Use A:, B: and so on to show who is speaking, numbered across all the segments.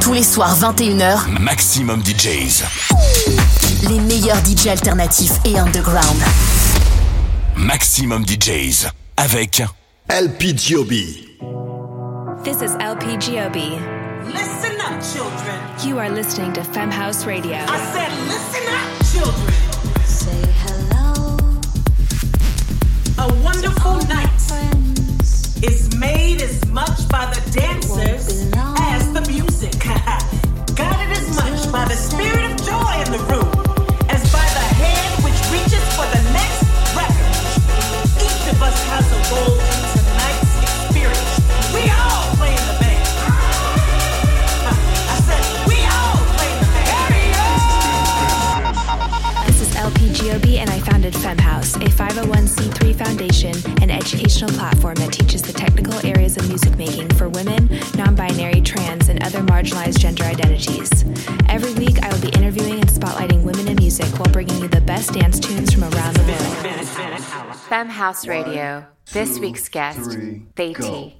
A: Tous les soirs 21h,
B: Maximum DJs.
A: les meilleurs DJ alternatifs et underground.
B: Maximum DJs. Avec
C: LPGOB.
D: This is LPGOB.
E: Listen up, children.
D: You are listening to Femhouse Radio.
E: I said, listen up, children.
F: Say hello.
E: A wonderful night is made as much by the dancers. Guided as much by the spirit of joy in the room as by the hand which reaches for the next record. Each of us has a
D: founded Femme House, a 501c3 foundation and educational platform that teaches the technical areas of music making for women, non binary, trans, and other marginalized gender identities. Every week, I will be interviewing and spotlighting women in music while bringing you the best dance tunes from around the world.
G: Femme House Radio. This week's guest,
C: three,
G: Beatty.
B: Maximum,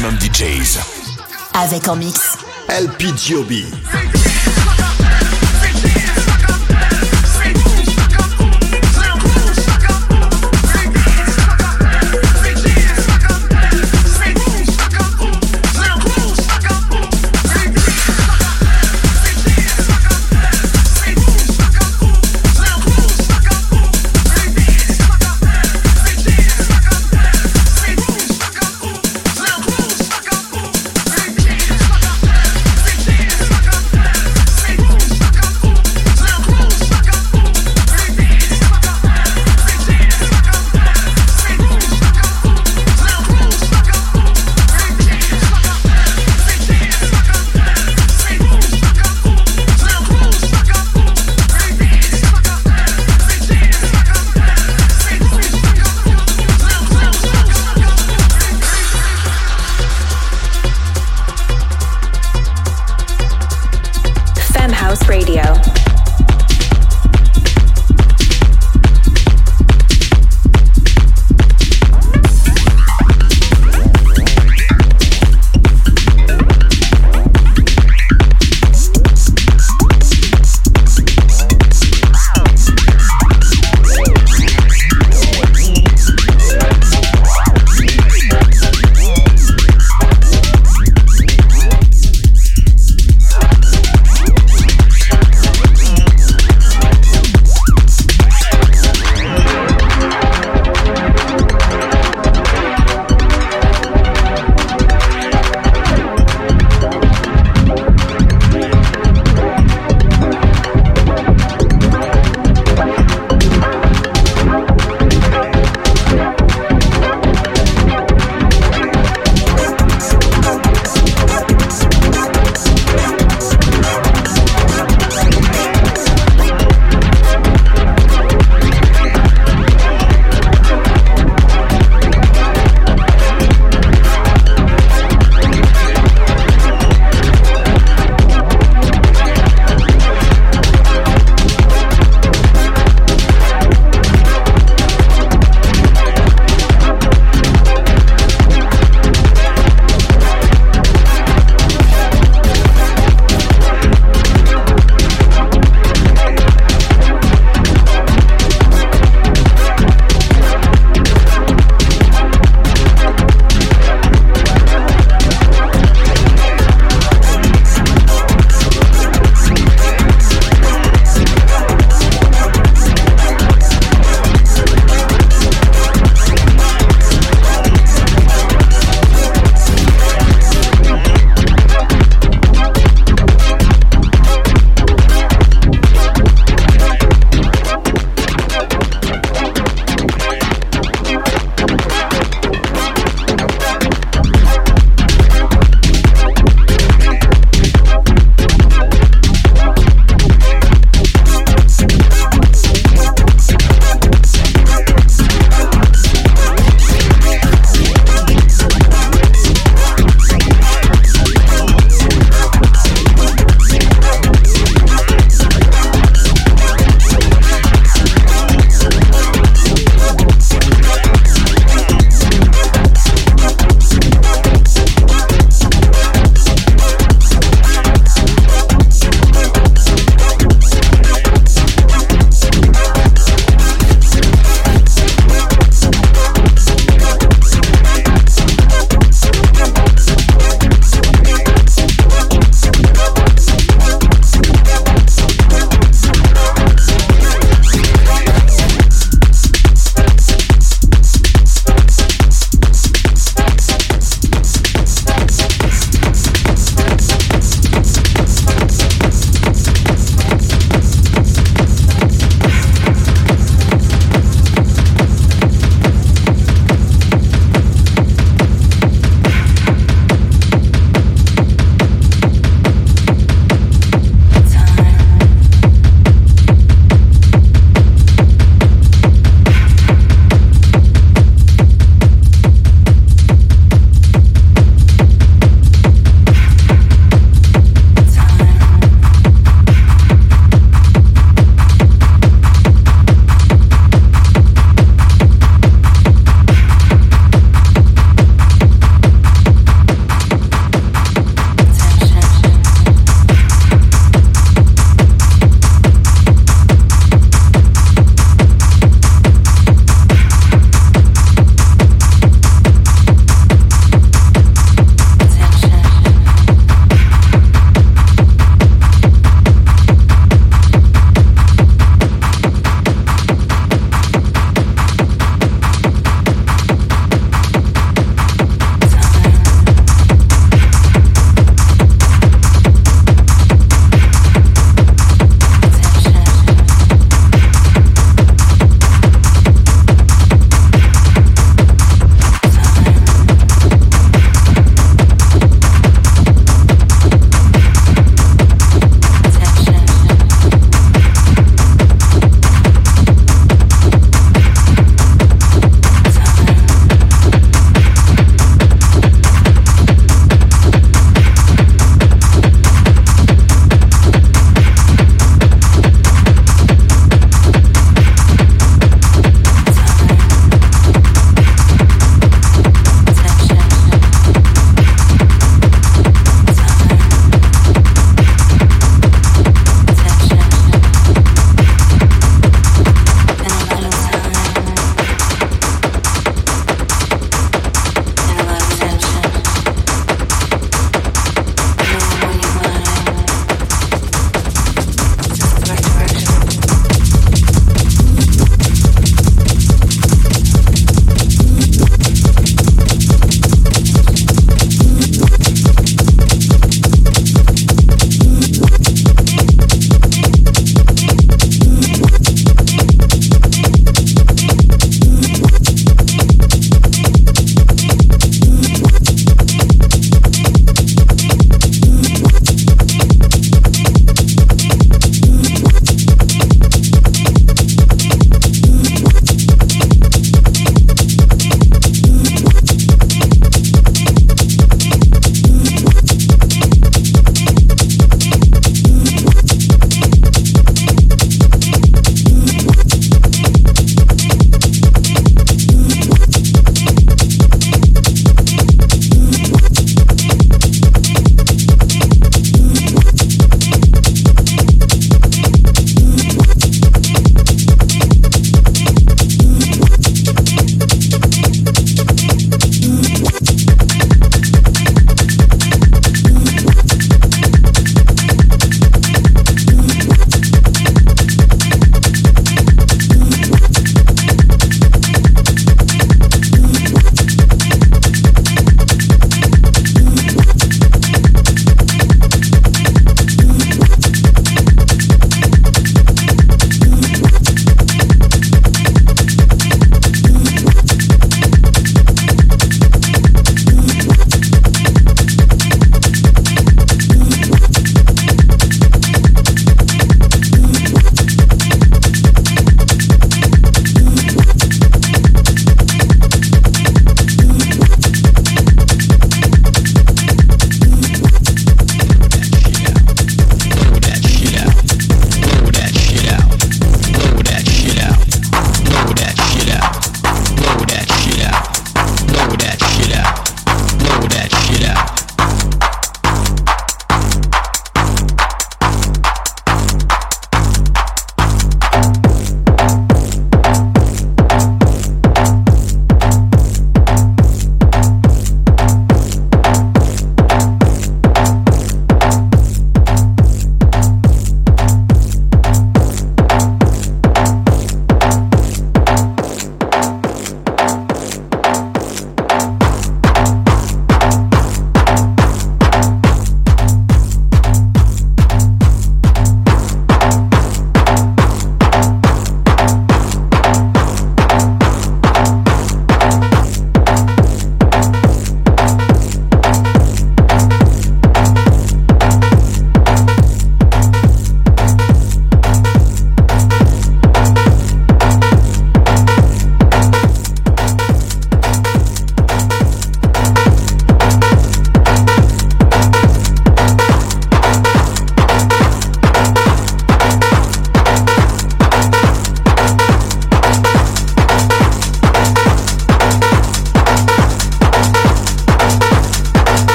B: maximum DJs.
A: Avec en mix.
H: LP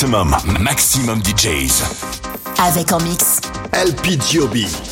B: Maximum, maximum DJs.
A: Avec en mix.
H: LPGOB.
C: Femhouse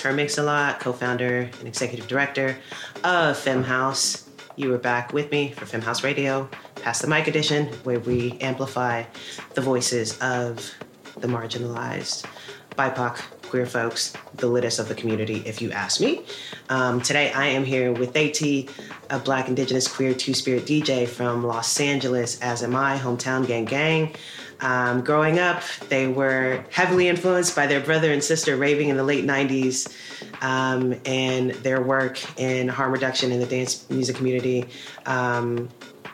C: her mix a lot, co-founder and executive director of Femme House. You were back with me for Femme House Radio, Pass the Mic edition, where we amplify the voices of the marginalized, BIPOC, queer folks, the littest of the community, if you ask me. Um, today I am here with AT, a Black Indigenous queer two-spirit DJ from Los Angeles, as am I, hometown gang gang. Um, growing up, they were heavily influenced by their brother and sister raving in the late 90s um, and their work in harm reduction in the dance music community um,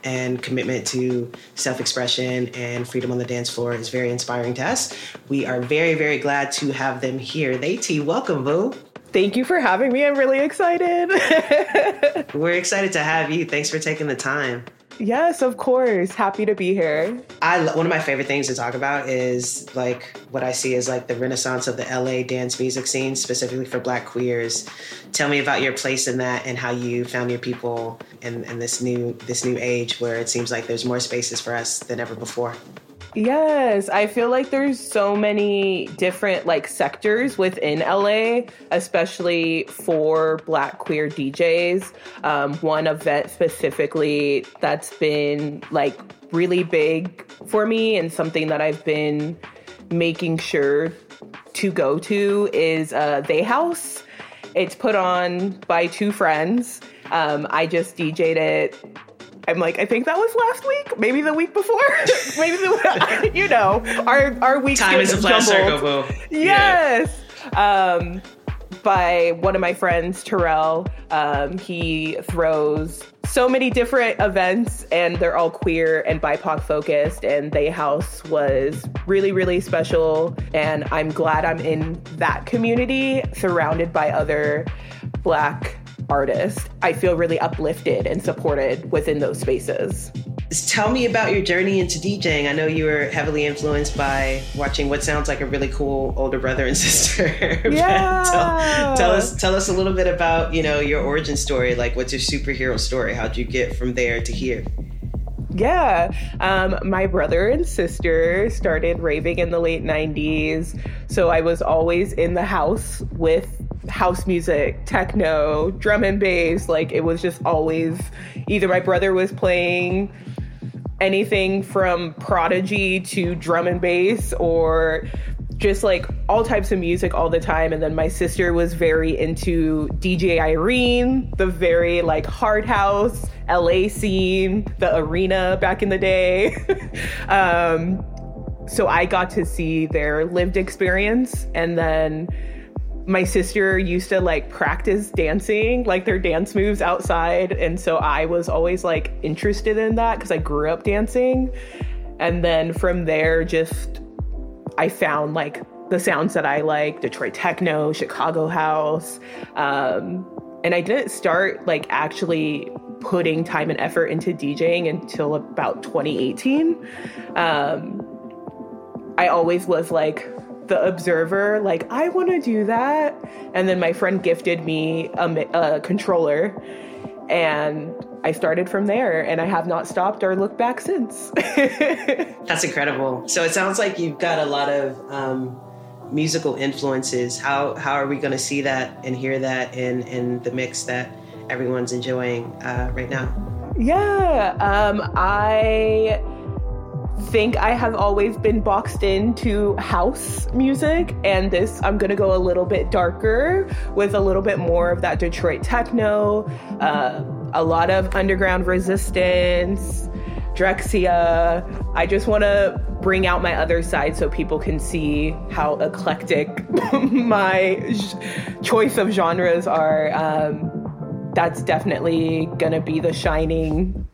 C: and commitment to self expression and freedom on the dance floor is very inspiring to us. We are very, very glad to have them here. They T, welcome, Boo.
I: Thank you for having me. I'm really excited.
C: We're excited to have you. Thanks for taking the time.
I: Yes, of course. Happy to be here.
C: I one of my favorite things to talk about is like what I see is like the renaissance of the LA dance music scene, specifically for Black queers. Tell me about your place in that and how you found your people in, in this new this new age where it seems like there's more spaces for us than ever before.
I: Yes, I feel like there's so many different like sectors within LA, especially for Black queer DJs. Um, one event specifically that's been like really big for me and something that I've been making sure to go to is uh, They House. It's put on by two friends. Um, I just DJ'd it I'm like, I think that was last week, maybe the week before, maybe the you know, our our weeks
C: Time is a flat circle, boo.
I: Yes. Yeah. Um, by one of my friends, Terrell. Um, he throws so many different events, and they're all queer and BIPOC focused. And They House was really, really special. And I'm glad I'm in that community, surrounded by other Black artist, I feel really uplifted and supported within those spaces.
C: Tell me about your journey into DJing. I know you were heavily influenced by watching what sounds like a really cool older brother and sister.
I: Yeah.
C: tell, tell, us tell us a little bit about, you know, your origin story. Like what's your superhero story? How'd you get from there to here?
I: Yeah. Um, my brother and sister started raving in the late 90s. So I was always in the house with house music, techno, drum and bass. Like it was just always either my brother was playing anything from Prodigy to drum and bass or just like all types of music all the time. And then my sister was very into DJ Irene, the very like hard house LA scene, the arena back in the day. um, so I got to see their lived experience. And then my sister used to like practice dancing, like their dance moves outside. And so I was always like interested in that because I grew up dancing. And then from there, just I found like the sounds that I like Detroit techno, Chicago house. Um, and I didn't start like actually putting time and effort into DJing until about 2018. Um, I always was like the observer, like, I want to do that. And then my friend gifted me a, a controller and I started from there and I have not stopped or looked back since.
C: That's incredible. So it sounds like you've got a lot of um, musical influences. How, how are we going to see that and hear that in, in the mix that everyone's enjoying uh, right now?
I: Yeah, um, I think I have always been boxed into house music, and this I'm gonna go a little bit darker with a little bit more of that Detroit techno, uh, a lot of underground resistance, Drexciya. I just wanna bring out my other side so people can see how eclectic my choice of genres are. Um, that's definitely gonna be the shining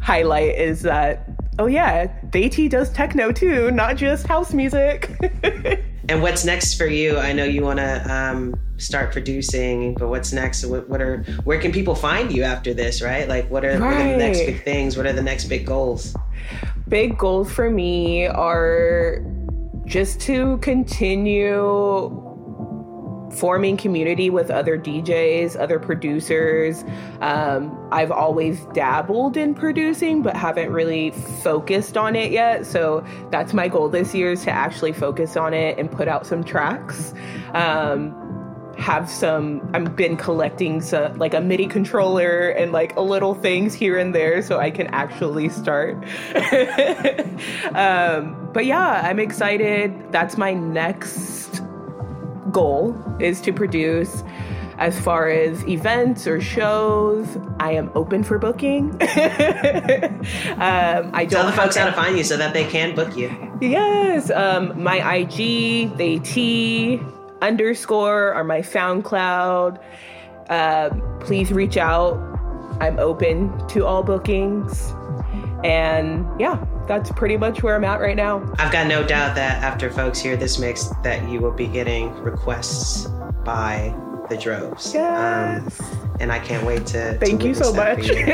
I: highlight is that oh yeah Beatty does techno too not just house music.
C: And what's next for you? I know you want to um, start producing but what's next? What, what, are where can people find you after this right? Like what are, right. what are the next big things? What are the next big goals?
I: Big goals for me are just to continue forming community with other DJs, other producers. Um, I've always dabbled in producing, but haven't really focused on it yet. So that's my goal this year is to actually focus on it and put out some tracks. Um, have some i've been collecting some like a midi controller and like a little things here and there so i can actually start um, but yeah i'm excited that's my next goal is to produce as far as events or shows i am open for booking um, i
C: Tell
I: don't
C: the folks how to find you so that they can book you.
I: Yes, um, my IG, they T underscore, or my SoundCloud. Uh, please reach out. I'm open to all bookings. And yeah, that's pretty much where I'm at right now.
C: I've got no doubt that after folks hear this mix, that you will be getting requests by the droves.
I: Yes.
C: Um, and I can't wait to. to
I: Thank you so much.
C: you.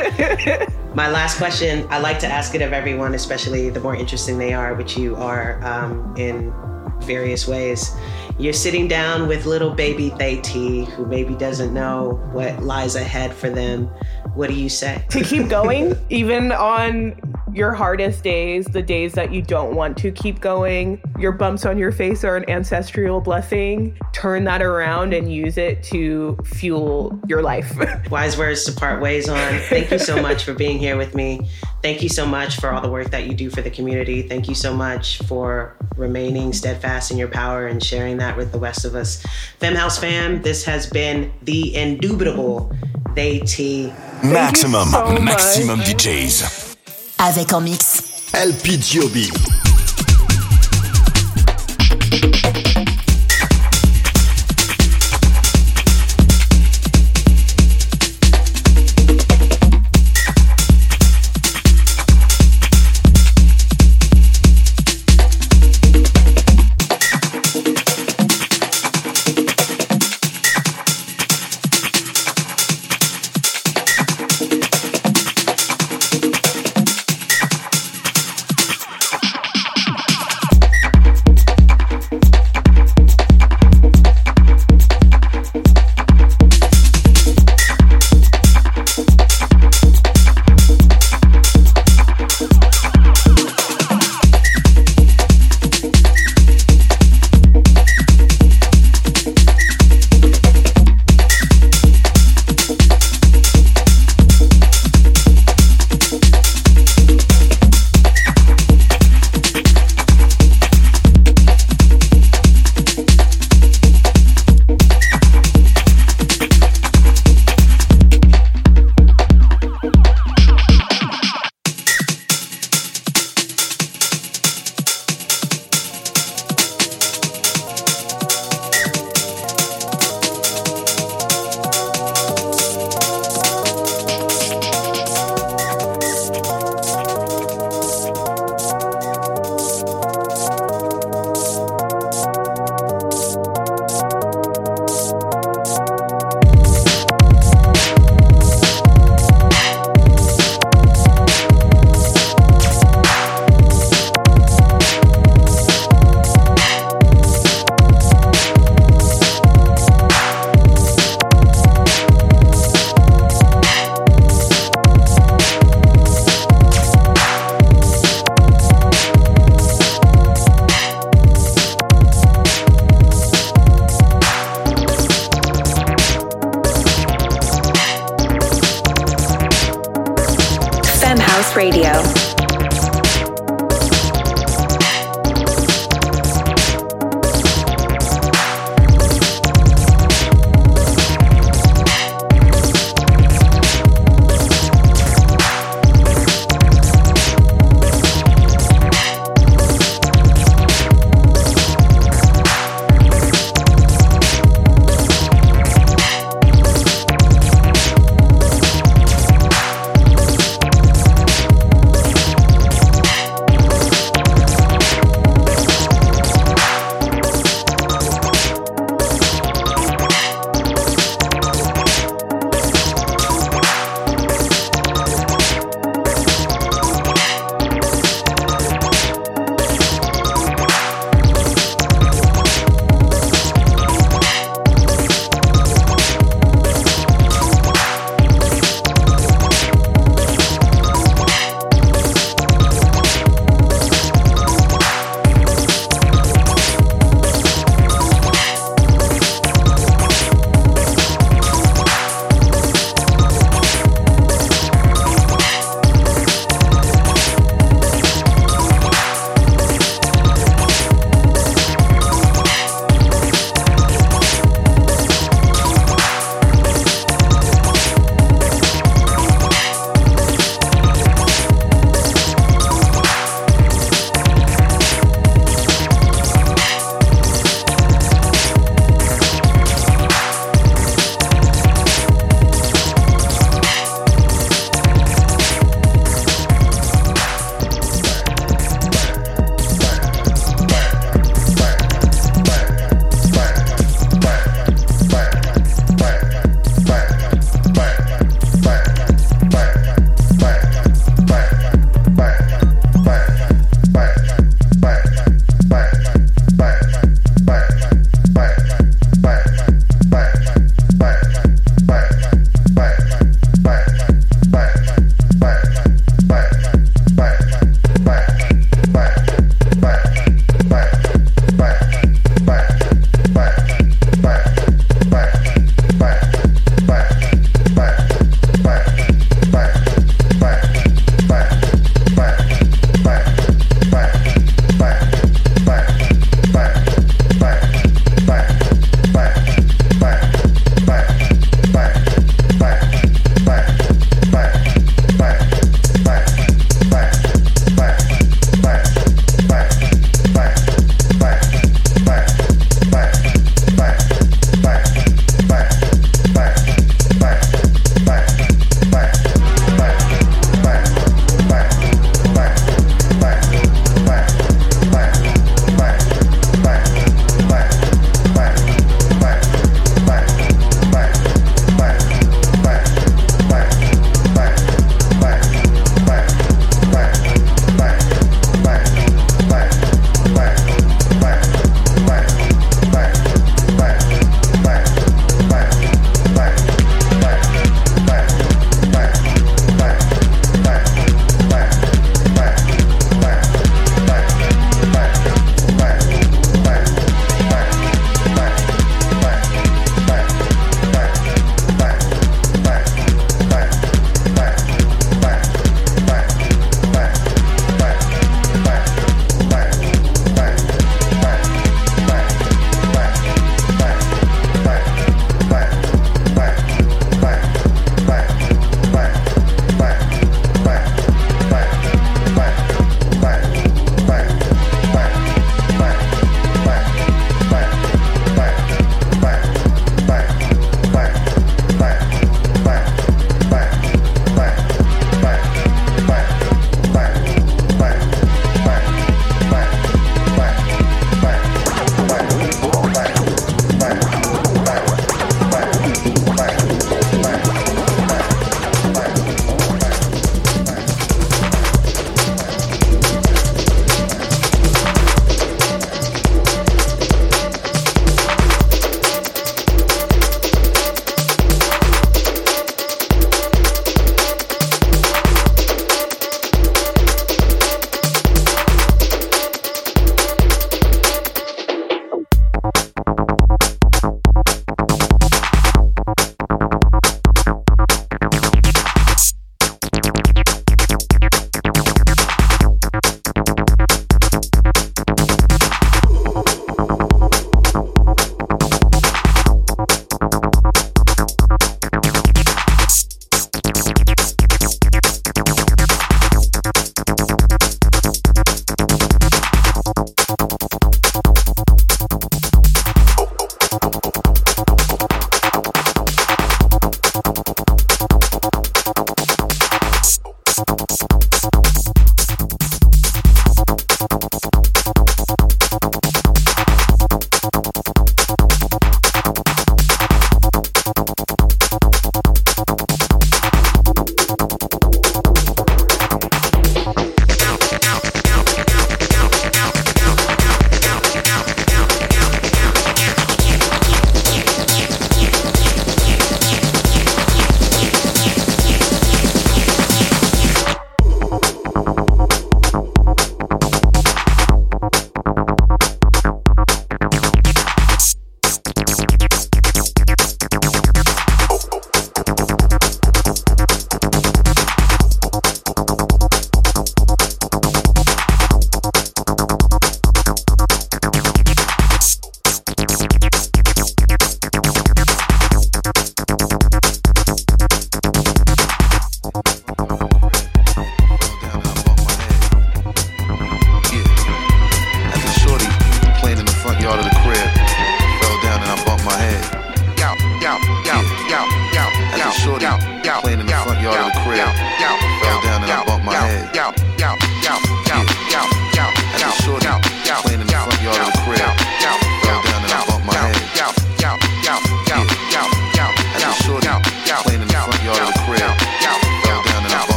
C: My last question, I like to ask it of everyone, especially the more interesting they are, which you are um, in various ways. You're sitting down with little baby Thay who maybe doesn't know what lies ahead for them. What do you say?
I: to keep going, even on your hardest days, the days that you don't want to keep going, your bumps on your face are an ancestral blessing. Turn that around and use it to fuel your life.
C: Wise words to part ways on. Thank you so much for being here with me. Thank you so much for all the work that you do for the community. Thank you so much for remaining steadfast in your power and sharing that with the rest of us. Femme House fam, this has been the indubitable They T.
B: Maxximum,
I: so
B: maxximum DJs.
A: Avec en mix
B: LPGOB.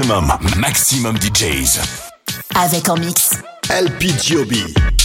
D: Maximum, maximum DJs.
A: Avec en mix.
D: LPGOB.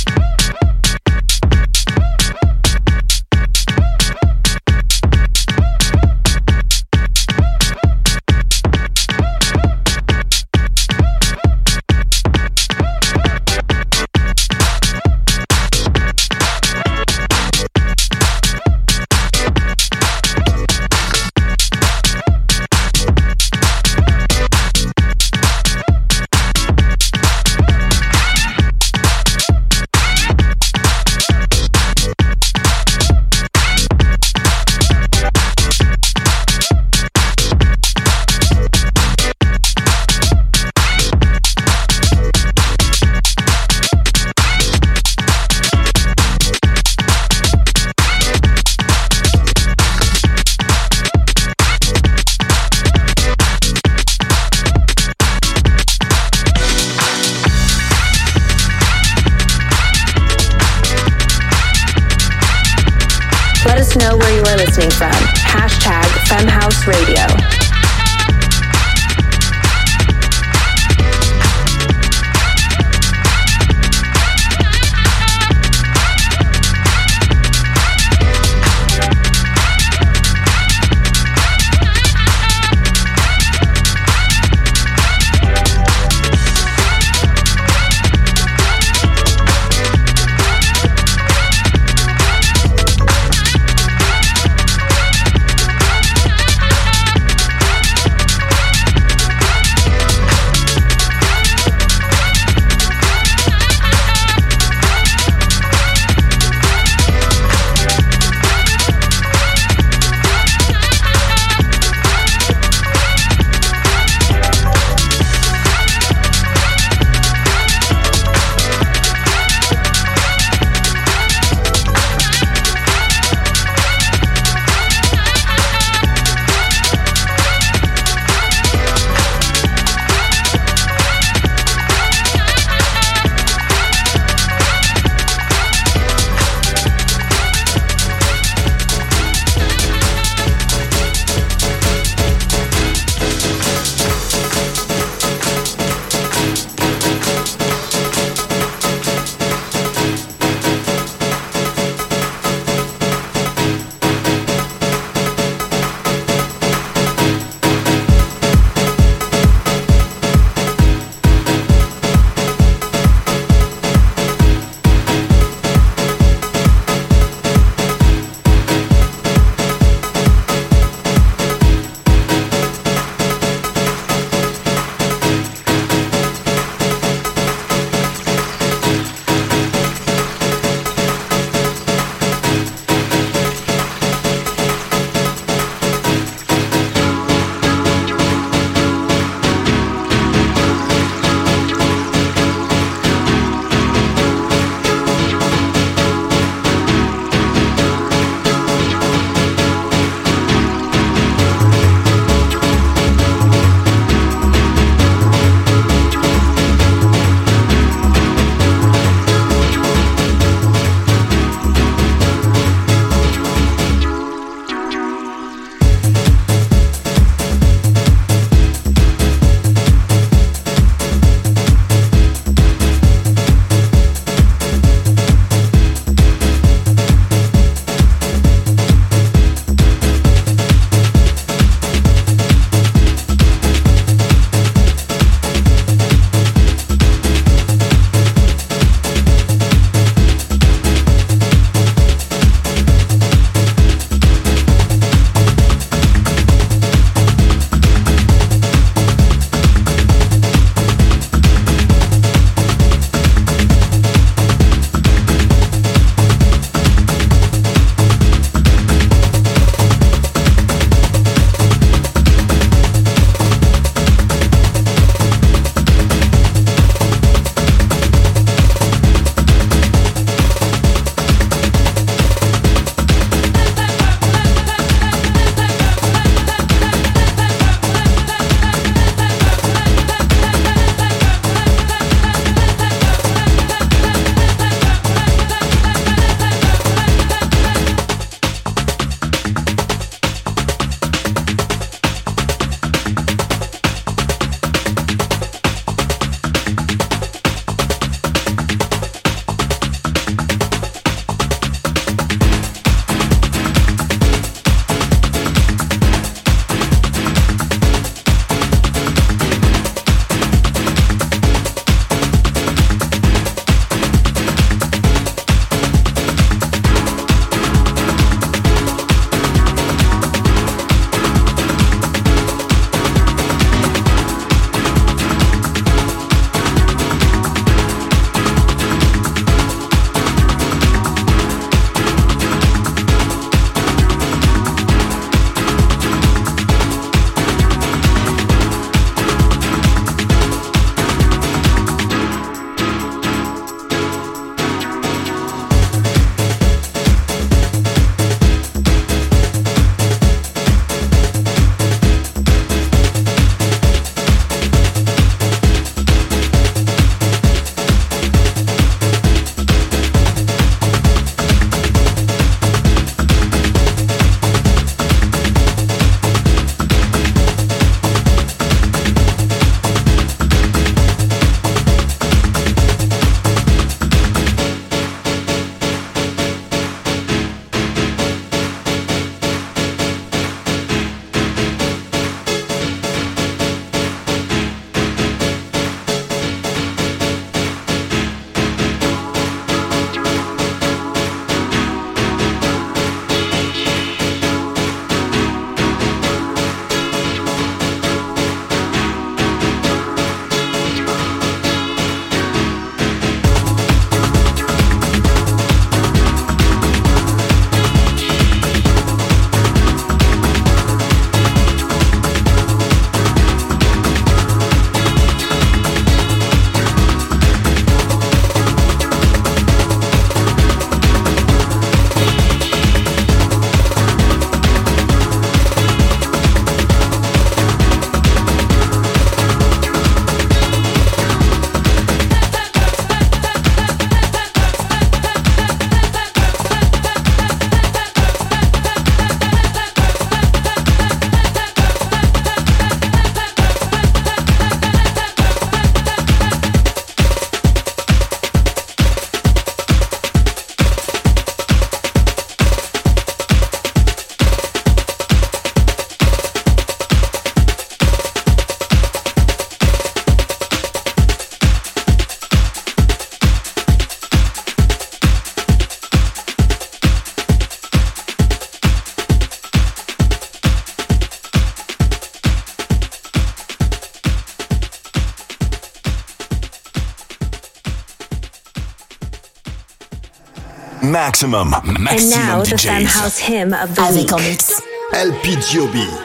B: Maxximum, maxximum
D: And now the
B: DJs.
D: Femme House hymn of the
A: Avec
D: week.
A: en mix
B: LP Giobbi.